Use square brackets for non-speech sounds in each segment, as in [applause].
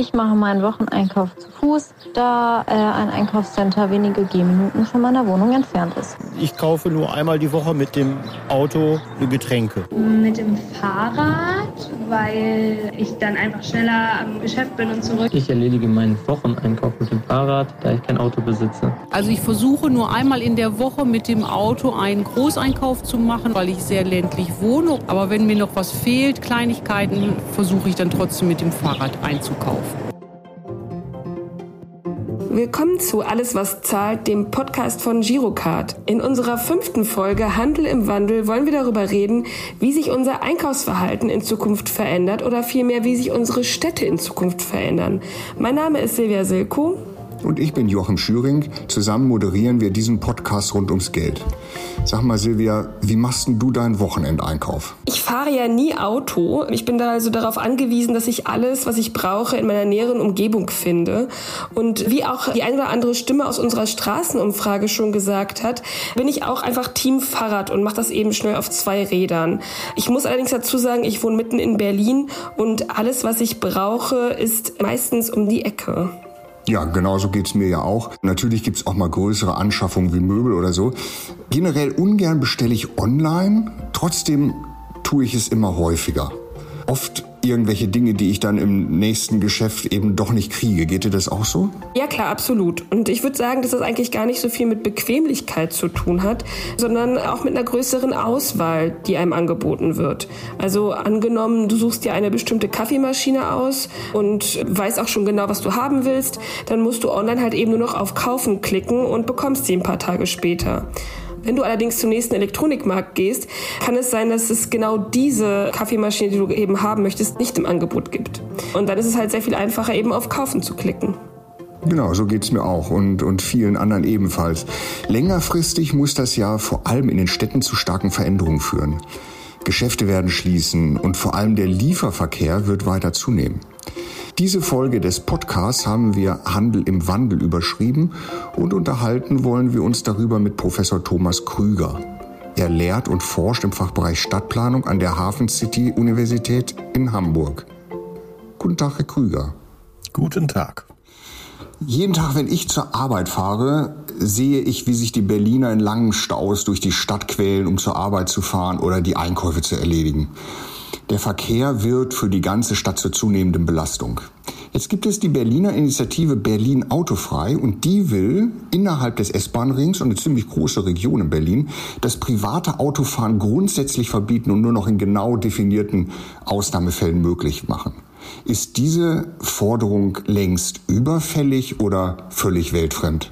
Ich mache meinen Wocheneinkauf zu Fuß, da äh, ein Einkaufscenter wenige Gehminuten von meiner Wohnung entfernt ist. Ich kaufe nur einmal die Woche mit dem Auto Getränke. Mit dem Fahrrad, weil ich dann einfach schneller am Geschäft bin und zurück. Ich erledige meinen Wocheneinkauf mit dem Fahrrad, da ich kein Auto besitze. Also ich versuche nur einmal in der Woche mit dem Auto einen Großeinkauf zu machen, weil ich sehr ländlich wohne. Aber wenn mir noch was fehlt, Kleinigkeiten, versuche ich dann trotzdem mit dem Fahrrad einzukaufen. Willkommen zu Alles, was zahlt, dem Podcast von Girocard. In unserer fünften Folge Handel im Wandel wollen wir darüber reden, wie sich unser Einkaufsverhalten in Zukunft verändert oder vielmehr, wie sich unsere Städte in Zukunft verändern. Mein Name ist Silvia Silko. Und ich bin Joachim Schüring. Zusammen moderieren wir diesen Podcast rund ums Geld. Sag mal, Silvia, wie machst denn du deinen Wochenendeinkauf? Ich fahre ja nie Auto. Ich bin da also darauf angewiesen, dass ich alles, was ich brauche, in meiner näheren Umgebung finde. Und wie auch die eine oder andere Stimme aus unserer Straßenumfrage schon gesagt hat, bin ich auch einfach Team Fahrrad und mache das eben schnell auf zwei Rädern. Ich muss allerdings dazu sagen, ich wohne mitten in Berlin und alles, was ich brauche, ist meistens um die Ecke. Ja, genauso geht's mir ja auch. Natürlich gibt's auch mal größere Anschaffungen wie Möbel oder so. Generell ungern bestelle ich online, trotzdem tue ich es immer häufiger. Oft irgendwelche Dinge, die ich dann im nächsten Geschäft eben doch nicht kriege. Geht dir das auch so? Ja, klar, absolut. Und ich würde sagen, dass das eigentlich gar nicht so viel mit Bequemlichkeit zu tun hat, sondern auch mit einer größeren Auswahl, die einem angeboten wird. Also angenommen, du suchst dir eine bestimmte Kaffeemaschine aus und weißt auch schon genau, was du haben willst, dann musst du online halt eben nur noch auf Kaufen klicken und bekommst sie ein paar Tage später. Wenn du allerdings zum nächsten Elektronikmarkt gehst, kann es sein, dass es genau diese Kaffeemaschine, die du eben haben möchtest, nicht im Angebot gibt. Und dann ist es halt sehr viel einfacher, eben auf Kaufen zu klicken. Genau, so geht's mir auch und, und vielen anderen ebenfalls. Längerfristig muss das ja vor allem in den Städten zu starken Veränderungen führen. Geschäfte werden schließen und vor allem der Lieferverkehr wird weiter zunehmen. Diese Folge des Podcasts haben wir Handel im Wandel überschrieben und unterhalten wollen wir uns darüber mit Professor Thomas Krüger. Er lehrt und forscht im Fachbereich Stadtplanung an der Hafen City Universität in Hamburg. Guten Tag, Herr Krüger. Guten Tag. Jeden Tag, wenn ich zur Arbeit fahre, sehe ich, wie sich die Berliner in langen Staus durch die Stadt quälen, um zur Arbeit zu fahren oder die Einkäufe zu erledigen. Der Verkehr wird für die ganze Stadt zur zunehmenden Belastung. Jetzt gibt es die Berliner Initiative Berlin Autofrei und die will innerhalb des S-Bahn-Rings und eine ziemlich große Region in Berlin das private Autofahren grundsätzlich verbieten und nur noch in genau definierten Ausnahmefällen möglich machen. Ist diese Forderung längst überfällig oder völlig weltfremd?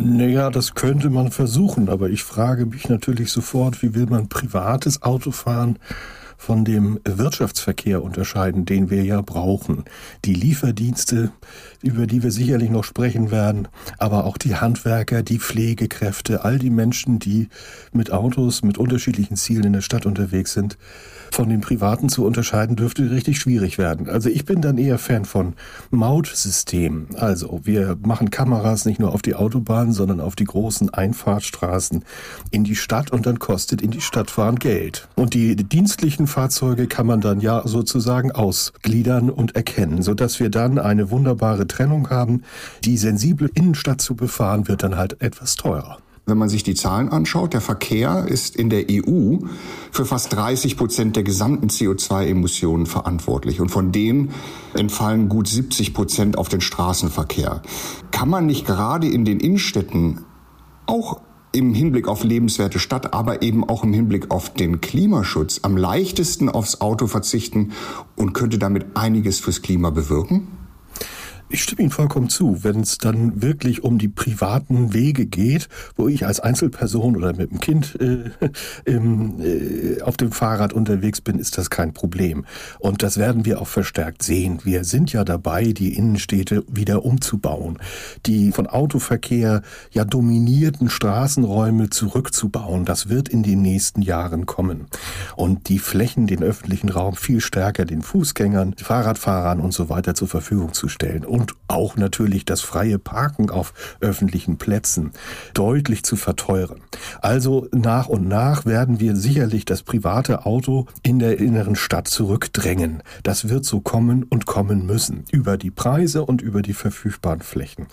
Naja, das könnte man versuchen, aber ich frage mich natürlich sofort, wie will man privates Autofahren von dem Wirtschaftsverkehr unterscheiden, den wir ja brauchen. Die Lieferdienste, über die wir sicherlich noch sprechen werden, aber auch die Handwerker, die Pflegekräfte, all die Menschen, die mit Autos, mit unterschiedlichen Zielen in der Stadt unterwegs sind, von den privaten zu unterscheiden, dürfte richtig schwierig werden. Also ich bin dann eher Fan von Mautsystemen. Also wir machen Kameras nicht nur auf die Autobahn, sondern auf die großen Einfahrtstraßen in die Stadt und dann kostet in die Stadt fahren Geld. Und die dienstlichen Fahrzeuge kann man dann ja sozusagen ausgliedern und erkennen, sodass wir dann eine wunderbare Trennung haben. Die sensible Innenstadt zu befahren wird dann halt etwas teurer. Wenn man sich die Zahlen anschaut, der Verkehr ist in der EU für fast 30 Prozent der gesamten CO2-Emissionen verantwortlich. Und von denen entfallen gut 70 Prozent auf den Straßenverkehr. Kann man nicht gerade in den Innenstädten auch im Hinblick auf lebenswerte Stadt, aber eben auch im Hinblick auf den Klimaschutz am leichtesten aufs Auto verzichten und könnte damit einiges fürs Klima bewirken? Ich stimme Ihnen vollkommen zu. Wenn es dann wirklich um die privaten Wege geht, wo ich als Einzelperson oder mit dem Kind äh, [laughs] äh, auf dem Fahrrad unterwegs bin, ist das kein Problem. Und das werden wir auch verstärkt sehen. Wir sind ja dabei, die Innenstädte wieder umzubauen, die von Autoverkehr ja dominierten Straßenräume zurückzubauen. Das wird in den nächsten Jahren kommen. Und die Flächen, den öffentlichen Raum viel stärker den Fußgängern, Fahrradfahrern und so weiter zur Verfügung zu stellen und auch natürlich das freie Parken auf öffentlichen Plätzen deutlich zu verteuern. Also nach und nach werden wir sicherlich das private Auto in der inneren Stadt zurückdrängen. Das wird so kommen und kommen müssen über die Preise und über die verfügbaren Flächen.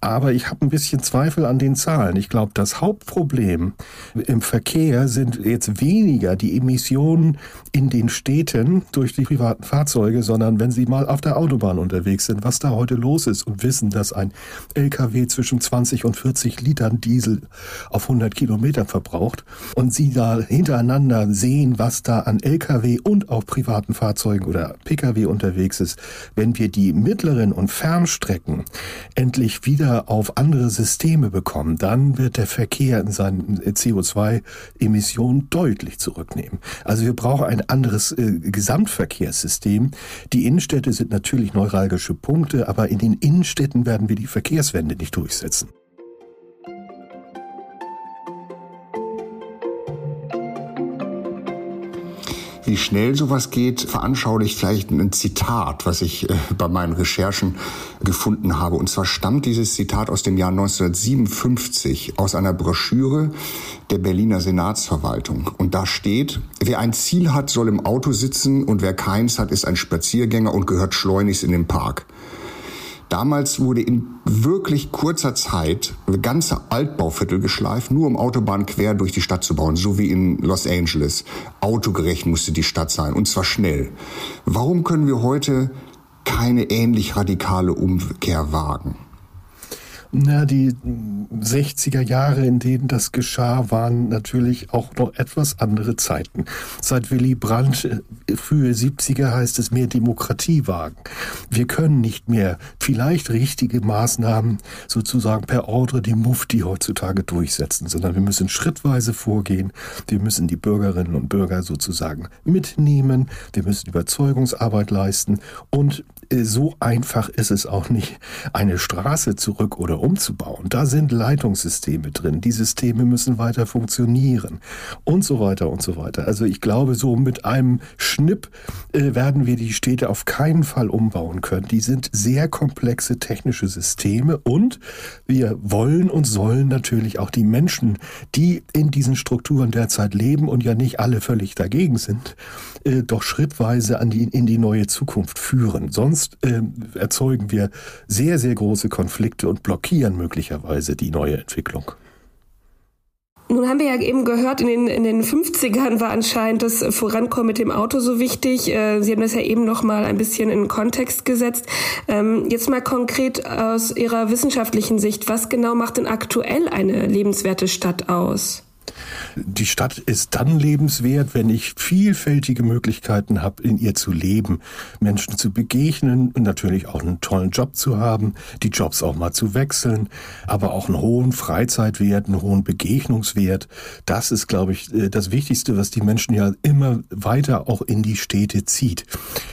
Aber ich habe ein bisschen Zweifel an den Zahlen. Ich glaube, das Hauptproblem im Verkehr sind jetzt weniger die Emissionen in den Städten durch die privaten Fahrzeuge, sondern wenn Sie mal auf der Autobahn unterwegs sind, was da heute los ist und wissen, dass ein LKW zwischen 20 und 40 Litern Diesel auf 100 Kilometer verbraucht und Sie da hintereinander sehen, was da an LKW und auch privaten Fahrzeugen oder Pkw unterwegs ist, wenn wir die mittleren und Fernstrecken endlich wieder auf andere Systeme bekommen, dann wird der Verkehr in seinen CO2-Emissionen deutlich zurücknehmen. Also wir brauchen ein anderes äh, Gesamtverkehrssystem. Die Innenstädte sind natürlich neuralgische Punkte, aber in den Innenstädten werden wir die Verkehrswende nicht durchsetzen. Wie schnell sowas geht, veranschaulicht vielleicht ein Zitat, was ich äh, bei meinen Recherchen gefunden habe. Und zwar stammt dieses Zitat aus dem Jahr 1957 aus einer Broschüre der Berliner Senatsverwaltung. Und da steht, wer ein Ziel hat, soll im Auto sitzen und wer keins hat, ist ein Spaziergänger und gehört schleunigst in den Park. Damals wurde in wirklich kurzer Zeit eine ganze Altbauviertel geschleift, nur um Autobahnen quer durch die Stadt zu bauen, so wie in Los Angeles. Autogerecht musste die Stadt sein und zwar schnell. Warum können wir heute keine ähnlich radikale Umkehr wagen? Na, die 60er Jahre, in denen das geschah, waren natürlich auch noch etwas andere Zeiten. Seit Willy Brandt, äh, frühe 70er heißt es mehr Demokratie wagen. Wir können nicht mehr vielleicht richtige Maßnahmen sozusagen per Ordre die Mufti heutzutage durchsetzen, sondern wir müssen schrittweise vorgehen. Wir müssen die Bürgerinnen und Bürger sozusagen mitnehmen. Wir müssen Überzeugungsarbeit leisten und so einfach ist es auch nicht, eine Straße zurück oder umzubauen. Da sind Leitungssysteme drin. Die Systeme müssen weiter funktionieren und so weiter und so weiter. Also ich glaube, so mit einem Schnipp äh, werden wir die Städte auf keinen Fall umbauen können. Die sind sehr komplexe technische Systeme und wir wollen und sollen natürlich auch die Menschen, die in diesen Strukturen derzeit leben und ja nicht alle völlig dagegen sind, äh, doch schrittweise an die, in die neue Zukunft führen. Sonst äh, erzeugen wir sehr, sehr große Konflikte und blockieren möglicherweise die neue Entwicklung. Nun haben wir ja eben gehört, in den, in den 50ern war anscheinend das Vorankommen mit dem Auto so wichtig. Äh, Sie haben das ja eben noch mal ein bisschen in Kontext gesetzt. Ähm, jetzt mal konkret aus Ihrer wissenschaftlichen Sicht, was genau macht denn aktuell eine lebenswerte Stadt aus? Die Stadt ist dann lebenswert, wenn ich vielfältige Möglichkeiten habe, in ihr zu leben, Menschen zu begegnen und natürlich auch einen tollen Job zu haben, die Jobs auch mal zu wechseln, aber auch einen hohen Freizeitwert, einen hohen Begegnungswert. Das ist, glaube ich, äh, das Wichtigste, was die Menschen ja immer weiter auch in die Städte zieht.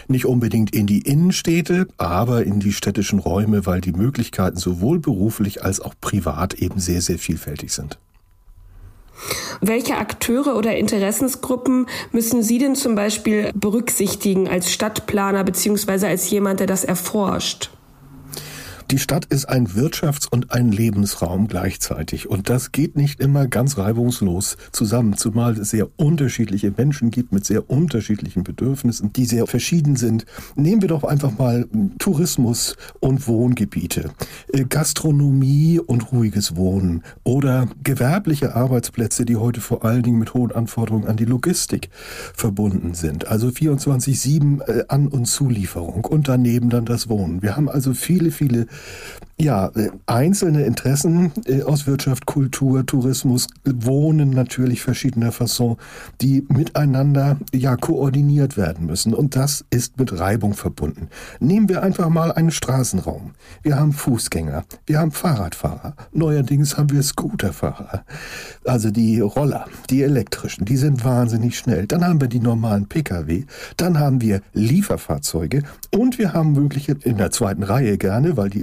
Nicht unbedingt in die Innenstädte, aber in die städtischen Räume, weil die Möglichkeiten sowohl beruflich als auch privat eben sehr, sehr vielfältig sind. Welche Akteure oder Interessensgruppen müssen Sie denn zum Beispiel berücksichtigen als Stadtplaner beziehungsweise als jemand, der das erforscht? Die Stadt ist ein Wirtschafts- und ein Lebensraum gleichzeitig. Und das geht nicht immer ganz reibungslos zusammen, zumal es sehr unterschiedliche Menschen gibt mit sehr unterschiedlichen Bedürfnissen, die sehr verschieden sind. Nehmen wir doch einfach mal Tourismus und Wohngebiete, äh, Gastronomie und ruhiges Wohnen oder gewerbliche Arbeitsplätze, die heute vor allen Dingen mit hohen Anforderungen an die Logistik verbunden sind. Also 24-7 äh, An- und Zulieferung und daneben dann das Wohnen. Wir haben also viele, viele ja, äh, einzelne Interessen äh, aus Wirtschaft, Kultur, Tourismus, Wohnen natürlich verschiedener Fasson, die miteinander ja koordiniert werden müssen. Und das ist mit Reibung verbunden. Nehmen wir einfach mal einen Straßenraum. Wir haben Fußgänger, wir haben Fahrradfahrer, neuerdings haben wir Scooterfahrer. Also die Roller, die elektrischen, die sind wahnsinnig schnell. Dann haben wir die normalen Pkw, dann haben wir Lieferfahrzeuge und wir haben mögliche in der zweiten Reihe gerne, weil die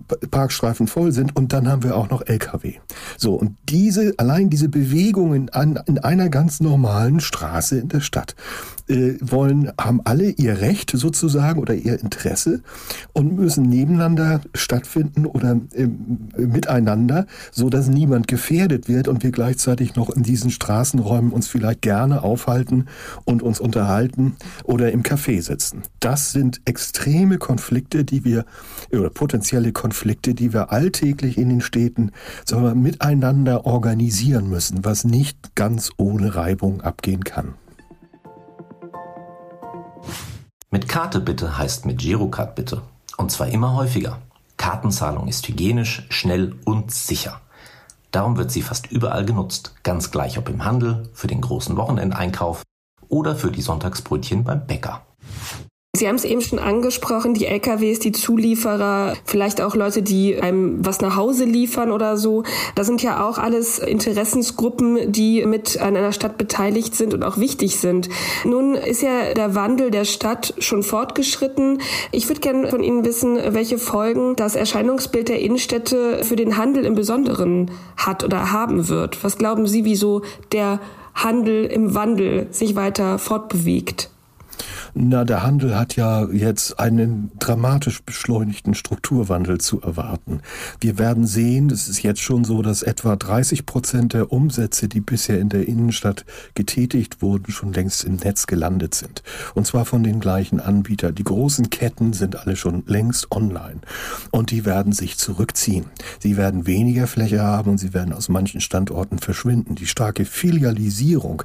Parkstreifen voll sind und dann haben wir auch noch LKW. So, und diese, allein diese Bewegungen an, in einer ganz normalen Straße in der Stadt äh, wollen, haben alle ihr Recht sozusagen oder ihr Interesse und müssen nebeneinander stattfinden oder äh, miteinander, so dass niemand gefährdet wird und wir gleichzeitig noch in diesen Straßenräumen uns vielleicht gerne aufhalten und uns unterhalten oder im Café sitzen. Das sind extreme Konflikte, die wir oder potenzielle Konflikte, die wir alltäglich in den Städten wir, miteinander organisieren müssen, was nicht ganz ohne Reibung abgehen kann. Mit Karte bitte heißt mit Girocard bitte. Und zwar immer häufiger. Kartenzahlung ist hygienisch, schnell und sicher. Darum wird sie fast überall genutzt, ganz gleich ob im Handel, für den großen Wochenendeinkauf oder für die Sonntagsbrötchen beim Bäcker. Sie haben es eben schon angesprochen, die LKWs, die Zulieferer, vielleicht auch Leute, die einem was nach Hause liefern oder so. Das sind ja auch alles Interessensgruppen, die mit an einer Stadt beteiligt sind und auch wichtig sind. Nun ist ja der Wandel der Stadt schon fortgeschritten. Ich würde gerne von Ihnen wissen, welche Folgen das Erscheinungsbild der Innenstädte für den Handel im Besonderen hat oder haben wird. Was glauben Sie, wieso der Handel im Wandel sich weiter fortbewegt? Na, der Handel hat ja jetzt einen dramatisch beschleunigten Strukturwandel zu erwarten. Wir werden sehen, es ist jetzt schon so, dass etwa 30 Prozent der Umsätze, die bisher in der Innenstadt getätigt wurden, schon längst im Netz gelandet sind. Und zwar von den gleichen Anbietern. Die großen Ketten sind alle schon längst online. Und die werden sich zurückziehen. Sie werden weniger Fläche haben und sie werden aus manchen Standorten verschwinden. Die starke Filialisierung,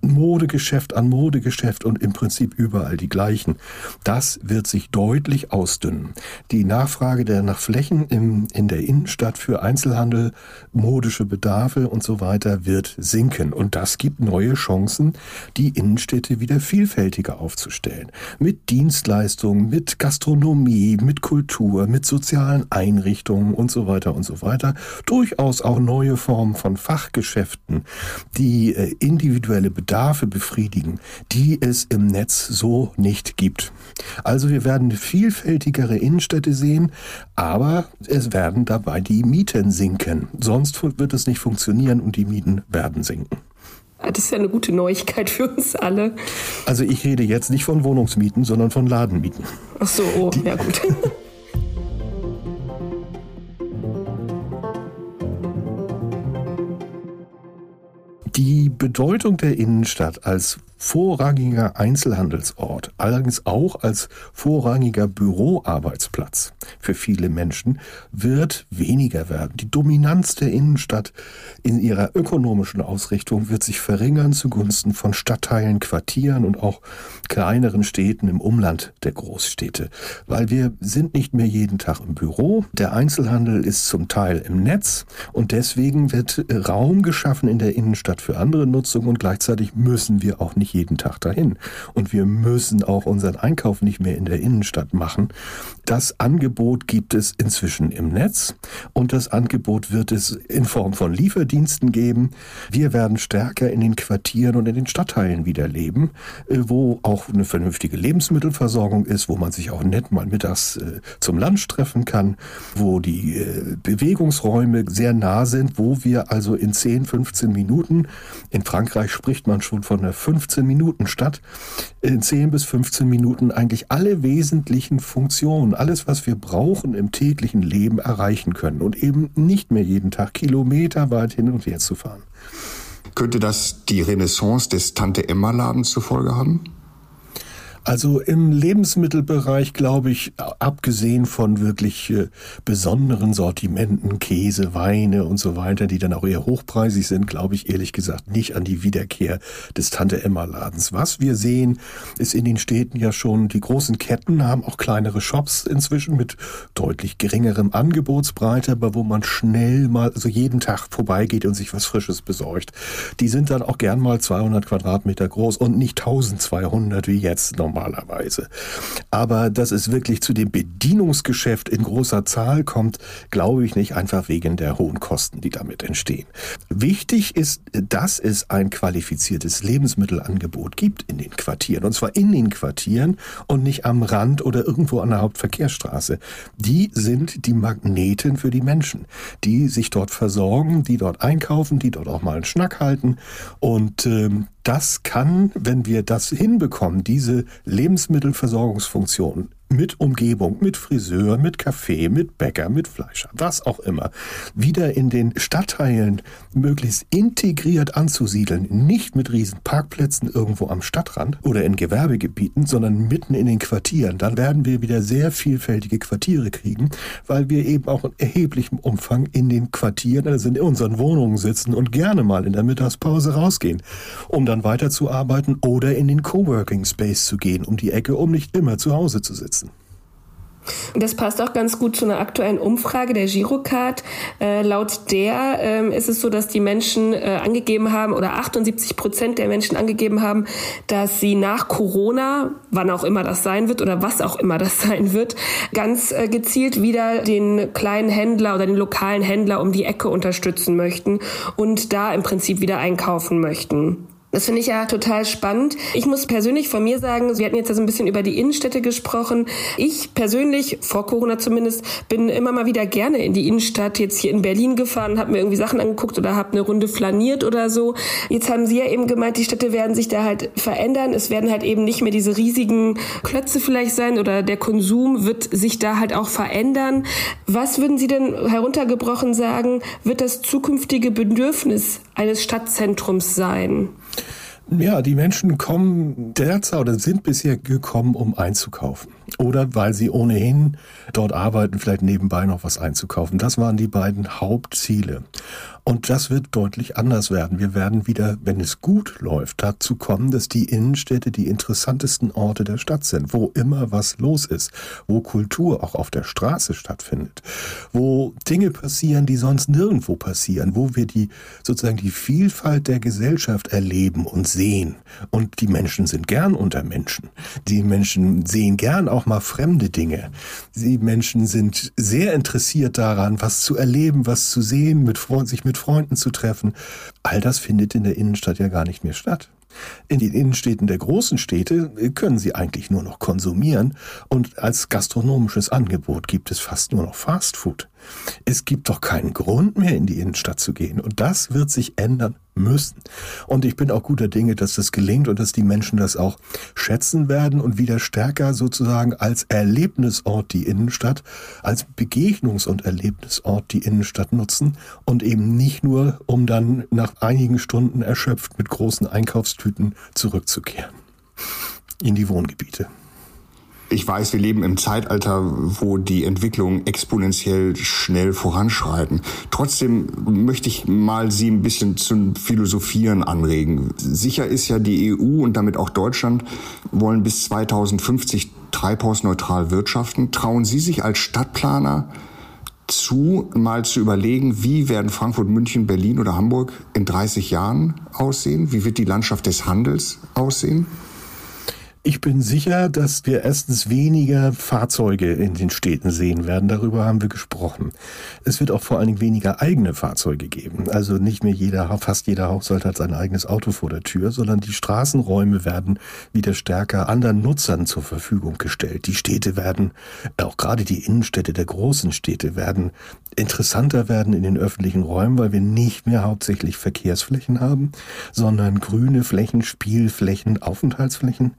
Modegeschäft an Modegeschäft und im Prinzip über überall die gleichen. Das wird sich deutlich ausdünnen. Die Nachfrage der nach Flächen im, in der Innenstadt für Einzelhandel, modische Bedarfe und so weiter wird sinken. Und das gibt neue Chancen, die Innenstädte wieder vielfältiger aufzustellen. Mit Dienstleistungen, mit Gastronomie, mit Kultur, mit sozialen Einrichtungen und so weiter und so weiter. Durchaus auch neue Formen von Fachgeschäften, die äh, individuelle Bedarfe befriedigen, die es im Netz so nicht gibt. Also wir werden vielfältigere Innenstädte sehen, aber es werden dabei die Mieten sinken. Sonst wird es nicht funktionieren und die Mieten werden sinken. Das ist ja eine gute Neuigkeit für uns alle. Also ich rede jetzt nicht von Wohnungsmieten, sondern von Ladenmieten. Ach so, oh, die, ja gut. [laughs] Die Bedeutung der Innenstadt als vorrangiger Einzelhandelsort, allerdings auch als vorrangiger Büroarbeitsplatz für viele Menschen, wird weniger werden. Die Dominanz der Innenstadt in ihrer ökonomischen Ausrichtung wird sich verringern zugunsten von Stadtteilen, Quartieren und auch kleineren Städten im Umland der Großstädte, weil wir sind nicht mehr jeden Tag im Büro. Der Einzelhandel ist zum Teil im Netz und deswegen wird Raum geschaffen in der Innenstadt für andere Nutzung und gleichzeitig müssen wir auch nicht jeden Tag dahin. Und wir müssen auch unseren Einkauf nicht mehr in der Innenstadt machen. Das Angebot gibt es inzwischen im Netz und das Angebot wird es in Form von Lieferdiensten geben. Wir werden stärker in den Quartieren und in den Stadtteilen wieder leben, äh, wo auch eine vernünftige Lebensmittelversorgung ist, wo man sich auch nett mal mittags äh, zum Lunch treffen kann, wo die äh, Bewegungsräume sehr nah sind, wo wir also in 10, 15 Minuten, in Frankreich spricht man schon von einer 15 15 Minuten statt. In 10 bis 15 Minuten eigentlich alle wesentlichen Funktionen, alles, was wir brauchen im täglichen Leben erreichen können und eben nicht mehr jeden Tag Kilometer weit hin und her zu fahren. Könnte das die Renaissance des Tante-Emma-Ladens zur Folge haben? Also im Lebensmittelbereich, glaube ich, abgesehen von wirklich äh, besonderen Sortimenten, Käse, Weine und so weiter, die dann auch eher hochpreisig sind, glaube ich ehrlich gesagt nicht an die Wiederkehr des Tante Emma Ladens. Was wir sehen, ist in den Städten ja schon, die großen Ketten haben auch kleinere Shops inzwischen mit deutlich geringerem Angebotsbreite, aber wo man schnell mal, also jeden Tag vorbeigeht und sich was Frisches besorgt. Die sind dann auch gern mal 200 Quadratmeter groß und nicht 1200 wie jetzt normal normalerweise. Aber dass es wirklich zu dem Bedienungsgeschäft in großer Zahl kommt, glaube ich nicht, einfach wegen der hohen Kosten, die damit entstehen. Wichtig ist, dass es ein qualifiziertes Lebensmittelangebot gibt in den Quartieren. Und zwar in den Quartieren und nicht am Rand oder irgendwo an der Hauptverkehrsstraße. Die sind die Magneten für die Menschen, die sich dort versorgen, die dort einkaufen, die dort auch mal einen Schnack halten. Und ähm, das kann, wenn wir das hinbekommen, diese Lebensmittelversorgungsfunktion mit Umgebung, mit Friseur, mit Café, mit Bäcker, mit Fleischer, was auch immer, wieder in den Stadtteilen möglichst integriert anzusiedeln, nicht mit riesen Parkplätzen irgendwo am Stadtrand oder in Gewerbegebieten, sondern mitten in den Quartieren, dann werden wir wieder sehr vielfältige Quartiere kriegen, weil wir eben auch in erheblichem Umfang in den Quartieren, also in unseren Wohnungen sitzen und gerne mal in der Mittagspause rausgehen, um dann weiterzuarbeiten oder in den Coworking Space zu gehen, um die Ecke, um nicht immer zu Hause zu sitzen. Das passt auch ganz gut zu einer aktuellen Umfrage der Girocard. Äh, laut der äh, ist es so, dass die Menschen äh, angegeben haben oder 78 Prozent der Menschen angegeben haben, dass sie nach Corona, wann auch immer das sein wird oder was auch immer das [laughs] sein wird, ganz äh, gezielt wieder den kleinen Händler oder den lokalen Händler um die Ecke unterstützen möchten und da im Prinzip wieder einkaufen möchten. Das finde ich ja total spannend. Ich muss persönlich von mir sagen, wir hatten jetzt ja so ein bisschen über die Innenstädte gesprochen. Ich persönlich, vor Corona zumindest, bin immer mal wieder gerne in die Innenstadt, jetzt hier in Berlin gefahren, habe mir irgendwie Sachen angeguckt oder habe eine Runde flaniert oder so. Jetzt haben Sie ja eben gemeint, die Städte werden sich da halt verändern. Es werden halt eben nicht mehr diese riesigen Klötze vielleicht sein oder der Konsum wird sich da halt auch verändern. Was würden Sie denn heruntergebrochen sagen, wird das zukünftige Bedürfnis eines Stadtzentrums sein? Ja, die Menschen kommen derzeit oder sind bisher gekommen, um einzukaufen. Oder weil sie ohnehin dort arbeiten, vielleicht nebenbei noch was einzukaufen. Das waren die beiden Hauptziele. Und das wird deutlich anders werden. Wir werden wieder, wenn es gut läuft, dazu kommen, dass die Innenstädte die interessantesten Orte der Stadt sind, wo immer was los ist, wo Kultur auch auf der Straße stattfindet, wo Dinge passieren, die sonst nirgendwo passieren, wo wir die sozusagen die Vielfalt der Gesellschaft erleben und sehen. Und die Menschen sind gern unter Menschen. Die Menschen sehen gern auch mal fremde Dinge. Die Menschen sind sehr interessiert daran, was zu erleben, was zu sehen, mit sich mit mit Freunden zu treffen. All das findet in der Innenstadt ja gar nicht mehr statt. In den Innenstädten der großen Städte können sie eigentlich nur noch konsumieren und als gastronomisches Angebot gibt es fast nur noch Fastfood. Es gibt doch keinen Grund mehr in die Innenstadt zu gehen. Und das wird sich ändern müssen. Und ich bin auch guter Dinge, dass das gelingt und dass die Menschen das auch schätzen werden und wieder stärker sozusagen als Erlebnisort die Innenstadt, als Begegnungs- und Erlebnisort die Innenstadt nutzen. Und eben nicht nur, um dann nach einigen Stunden erschöpft mit großen Einkaufstüten zurückzukehren in die Wohngebiete ich weiß, wir leben im Zeitalter, wo die Entwicklungen exponentiell schnell voranschreiten. Trotzdem möchte ich mal Sie ein bisschen zum Philosophieren anregen. Sicher ist ja die EU und damit auch Deutschland wollen bis 2050 treibhausneutral wirtschaften. Trauen Sie sich als Stadtplaner zu, mal zu überlegen, wie werden Frankfurt, München, Berlin oder Hamburg in 30 Jahren aussehen? Wie wird die Landschaft des Handels aussehen? Ich bin sicher, dass wir erstens weniger Fahrzeuge in den Städten sehen werden. Darüber haben wir gesprochen. Es wird auch vor allen Dingen weniger eigene Fahrzeuge geben. Also nicht mehr jeder, fast jeder Haushalt hat sein eigenes Auto vor der Tür, sondern die Straßenräume werden wieder stärker anderen Nutzern zur Verfügung gestellt. Die Städte werden, auch gerade die Innenstädte der großen Städte werden interessanter werden in den öffentlichen Räumen, weil wir nicht mehr hauptsächlich Verkehrsflächen haben, sondern grüne Flächen, Spielflächen, Aufenthaltsflächen.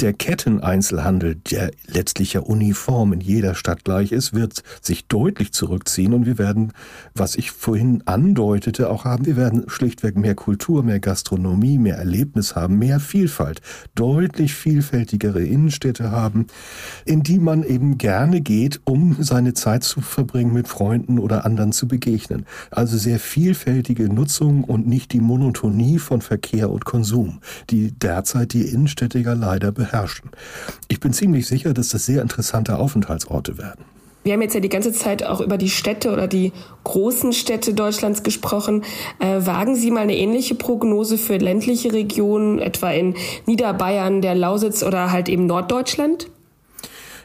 Der Ketteneinzelhandel, der letztlich ja uniform in jeder Stadt gleich ist, wird sich deutlich zurückziehen und wir werden, was ich vorhin andeutete, auch haben, wir werden schlichtweg mehr Kultur, mehr Gastronomie, mehr Erlebnis haben, mehr Vielfalt, deutlich vielfältigere Innenstädte haben, in die man eben gerne geht, um seine Zeit zu verbringen mit Freunden, oder anderen zu begegnen. Also sehr vielfältige Nutzung und nicht die Monotonie von Verkehr und Konsum, die derzeit die Innenstädte ja leider beherrschen. Ich bin ziemlich sicher, dass das sehr interessante Aufenthaltsorte werden. Wir haben jetzt ja die ganze Zeit auch über die Städte oder die großen Städte Deutschlands gesprochen. Äh, wagen Sie mal eine ähnliche Prognose für ländliche Regionen, etwa in Niederbayern, der Lausitz oder halt eben Norddeutschland?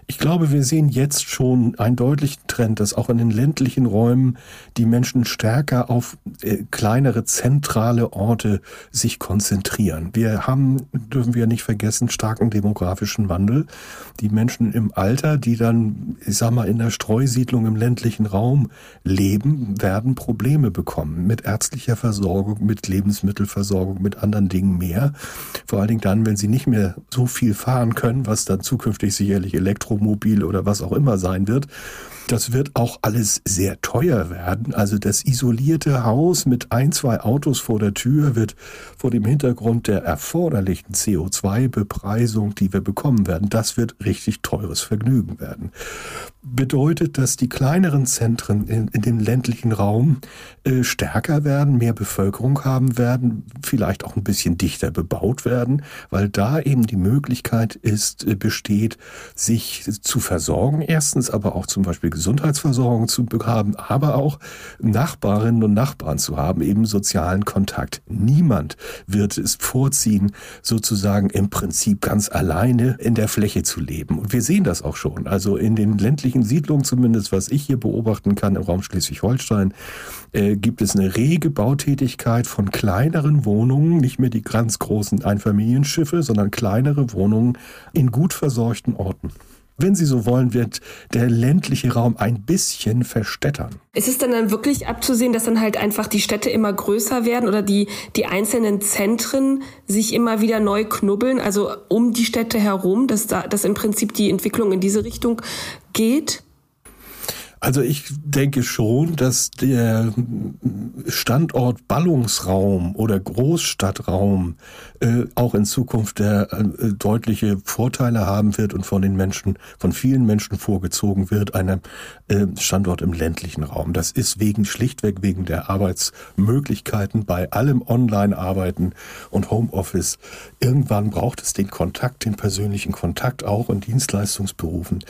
Ich glaube, wir sehen jetzt schon einen deutlichen Trend, dass auch in den ländlichen Räumen die Menschen stärker auf äh, kleinere zentrale Orte sich konzentrieren. Wir haben, dürfen wir nicht vergessen, starken demografischen Wandel. Die Menschen im Alter, die dann, ich sag mal, in der Streusiedlung im ländlichen Raum leben, werden Probleme bekommen mit ärztlicher Versorgung, mit Lebensmittelversorgung, mit anderen Dingen mehr. Vor allen Dingen dann, wenn sie nicht mehr so viel fahren können, was dann zukünftig sicherlich Elektro Elektromobil oder was auch immer sein wird. Das wird auch alles sehr teuer werden. Also das isolierte Haus mit ein, zwei Autos vor der Tür wird vor dem Hintergrund der erforderlichen CO2-Bepreisung, die wir bekommen werden, das wird richtig teures Vergnügen werden. Bedeutet, dass die kleineren Zentren in, in dem ländlichen Raum äh, stärker werden, mehr Bevölkerung haben werden, vielleicht auch ein bisschen dichter bebaut werden, weil da eben die Möglichkeit ist, äh, besteht, sich zu versorgen. Erstens aber auch zum Beispiel Gesundheitsversorgung zu haben, aber auch Nachbarinnen und Nachbarn zu haben, eben sozialen Kontakt. Niemand wird es vorziehen, sozusagen im Prinzip ganz alleine in der Fläche zu leben. Und wir sehen das auch schon. Also in den ländlichen Siedlungen zumindest, was ich hier beobachten kann im Raum Schleswig-Holstein, äh, gibt es eine rege Bautätigkeit von kleineren Wohnungen, nicht mehr die ganz großen Einfamilienschiffe, sondern kleinere Wohnungen in gut versorgten Orten wenn Sie so wollen, wird der ländliche Raum ein bisschen verstädtern. Ist es denn dann wirklich abzusehen, dass dann halt einfach die Städte immer größer werden oder die, die einzelnen Zentren sich immer wieder neu knubbeln, also um die Städte herum, dass da, dass im Prinzip die Entwicklung in diese Richtung geht? Also ich denke schon, dass der Standort Ballungsraum oder Großstadtraum äh, auch in Zukunft der, äh, deutliche Vorteile haben wird und von den Menschen, von vielen Menschen vorgezogen wird, einem äh, Standort im ländlichen Raum. Das ist wegen schlichtweg wegen der Arbeitsmöglichkeiten bei allem Online-Arbeiten und Homeoffice. Irgendwann braucht es den Kontakt, den persönlichen Kontakt auch in Dienstleistungsberufen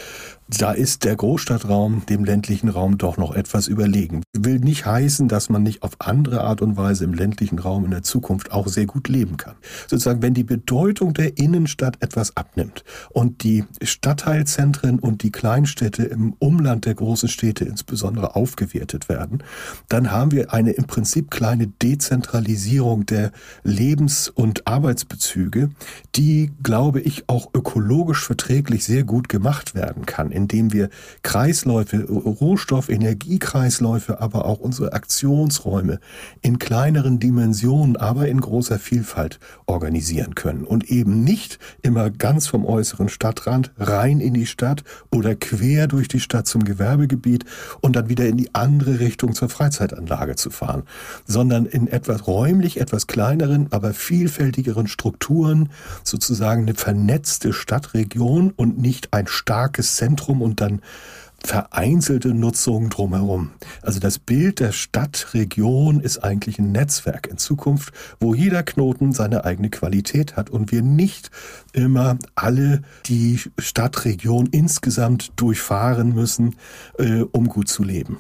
da ist der Großstadtraum dem ländlichen Raum doch noch etwas überlegen. Will nicht heißen, dass man nicht auf andere Art und Weise im ländlichen Raum in der Zukunft auch sehr gut leben kann. Sozusagen, wenn die Bedeutung der Innenstadt etwas abnimmt und die Stadtteilzentren und die Kleinstädte im Umland der großen Städte insbesondere aufgewertet werden, dann haben wir eine im Prinzip kleine Dezentralisierung der Lebens- und Arbeitsbezüge, die, glaube ich, auch ökologisch verträglich sehr gut gemacht werden kann indem wir Kreisläufe, Rohstoff, Energiekreisläufe, aber auch unsere Aktionsräume in kleineren Dimensionen, aber in großer Vielfalt organisieren können und eben nicht immer ganz vom äußeren Stadtrand rein in die Stadt oder quer durch die Stadt zum Gewerbegebiet und dann wieder in die andere Richtung zur Freizeitanlage zu fahren, sondern in etwas räumlich etwas kleineren, aber vielfältigeren Strukturen sozusagen eine vernetzte Stadtregion und nicht ein starkes Zentrum Zentrum und dann vereinzelte Nutzung drumherum. Also das Bild der Stadtregion ist eigentlich ein Netzwerk in Zukunft, wo jeder Knoten seine eigene Qualität hat und wir nicht immer alle die Stadtregion insgesamt durchfahren müssen, äh, um gut zu leben.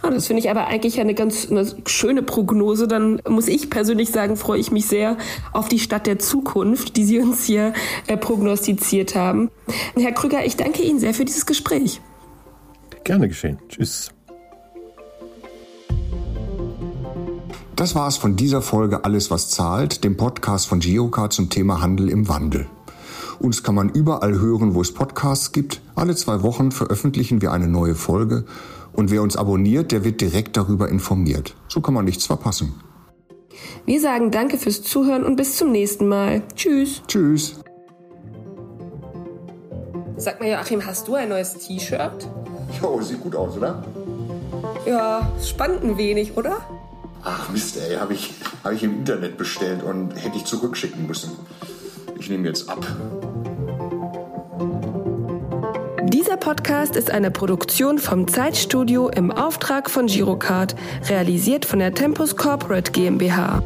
Ah, das finde ich aber eigentlich eine ganz eine schöne Prognose. Dann muss ich persönlich sagen, freue ich mich sehr auf die Stadt der Zukunft, die Sie uns hier äh, prognostiziert haben. Herr Krüger, ich danke Ihnen sehr für dieses Gespräch. Gerne geschehen. Tschüss. Das war es von dieser Folge Alles, was zahlt, dem Podcast von Giocard zum Thema Handel im Wandel. Uns kann man überall hören, wo es Podcasts gibt. Alle zwei Wochen veröffentlichen wir eine neue Folge und wer uns abonniert, der wird direkt darüber informiert. So kann man nichts verpassen. Wir sagen danke fürs Zuhören und bis zum nächsten Mal. Tschüss. Tschüss. Sag mal, Joachim, hast du ein neues T-Shirt? Jo, sieht gut aus, oder? Ja, spannend ein wenig, oder? Ach Mist, ey, habe ich, hab ich im Internet bestellt und hätte ich zurückschicken müssen. Ich nehme jetzt ab. Dieser Podcast ist eine Produktion vom Zeitstudio im Auftrag von Girocard, realisiert von der Tempus Corporate GmbH.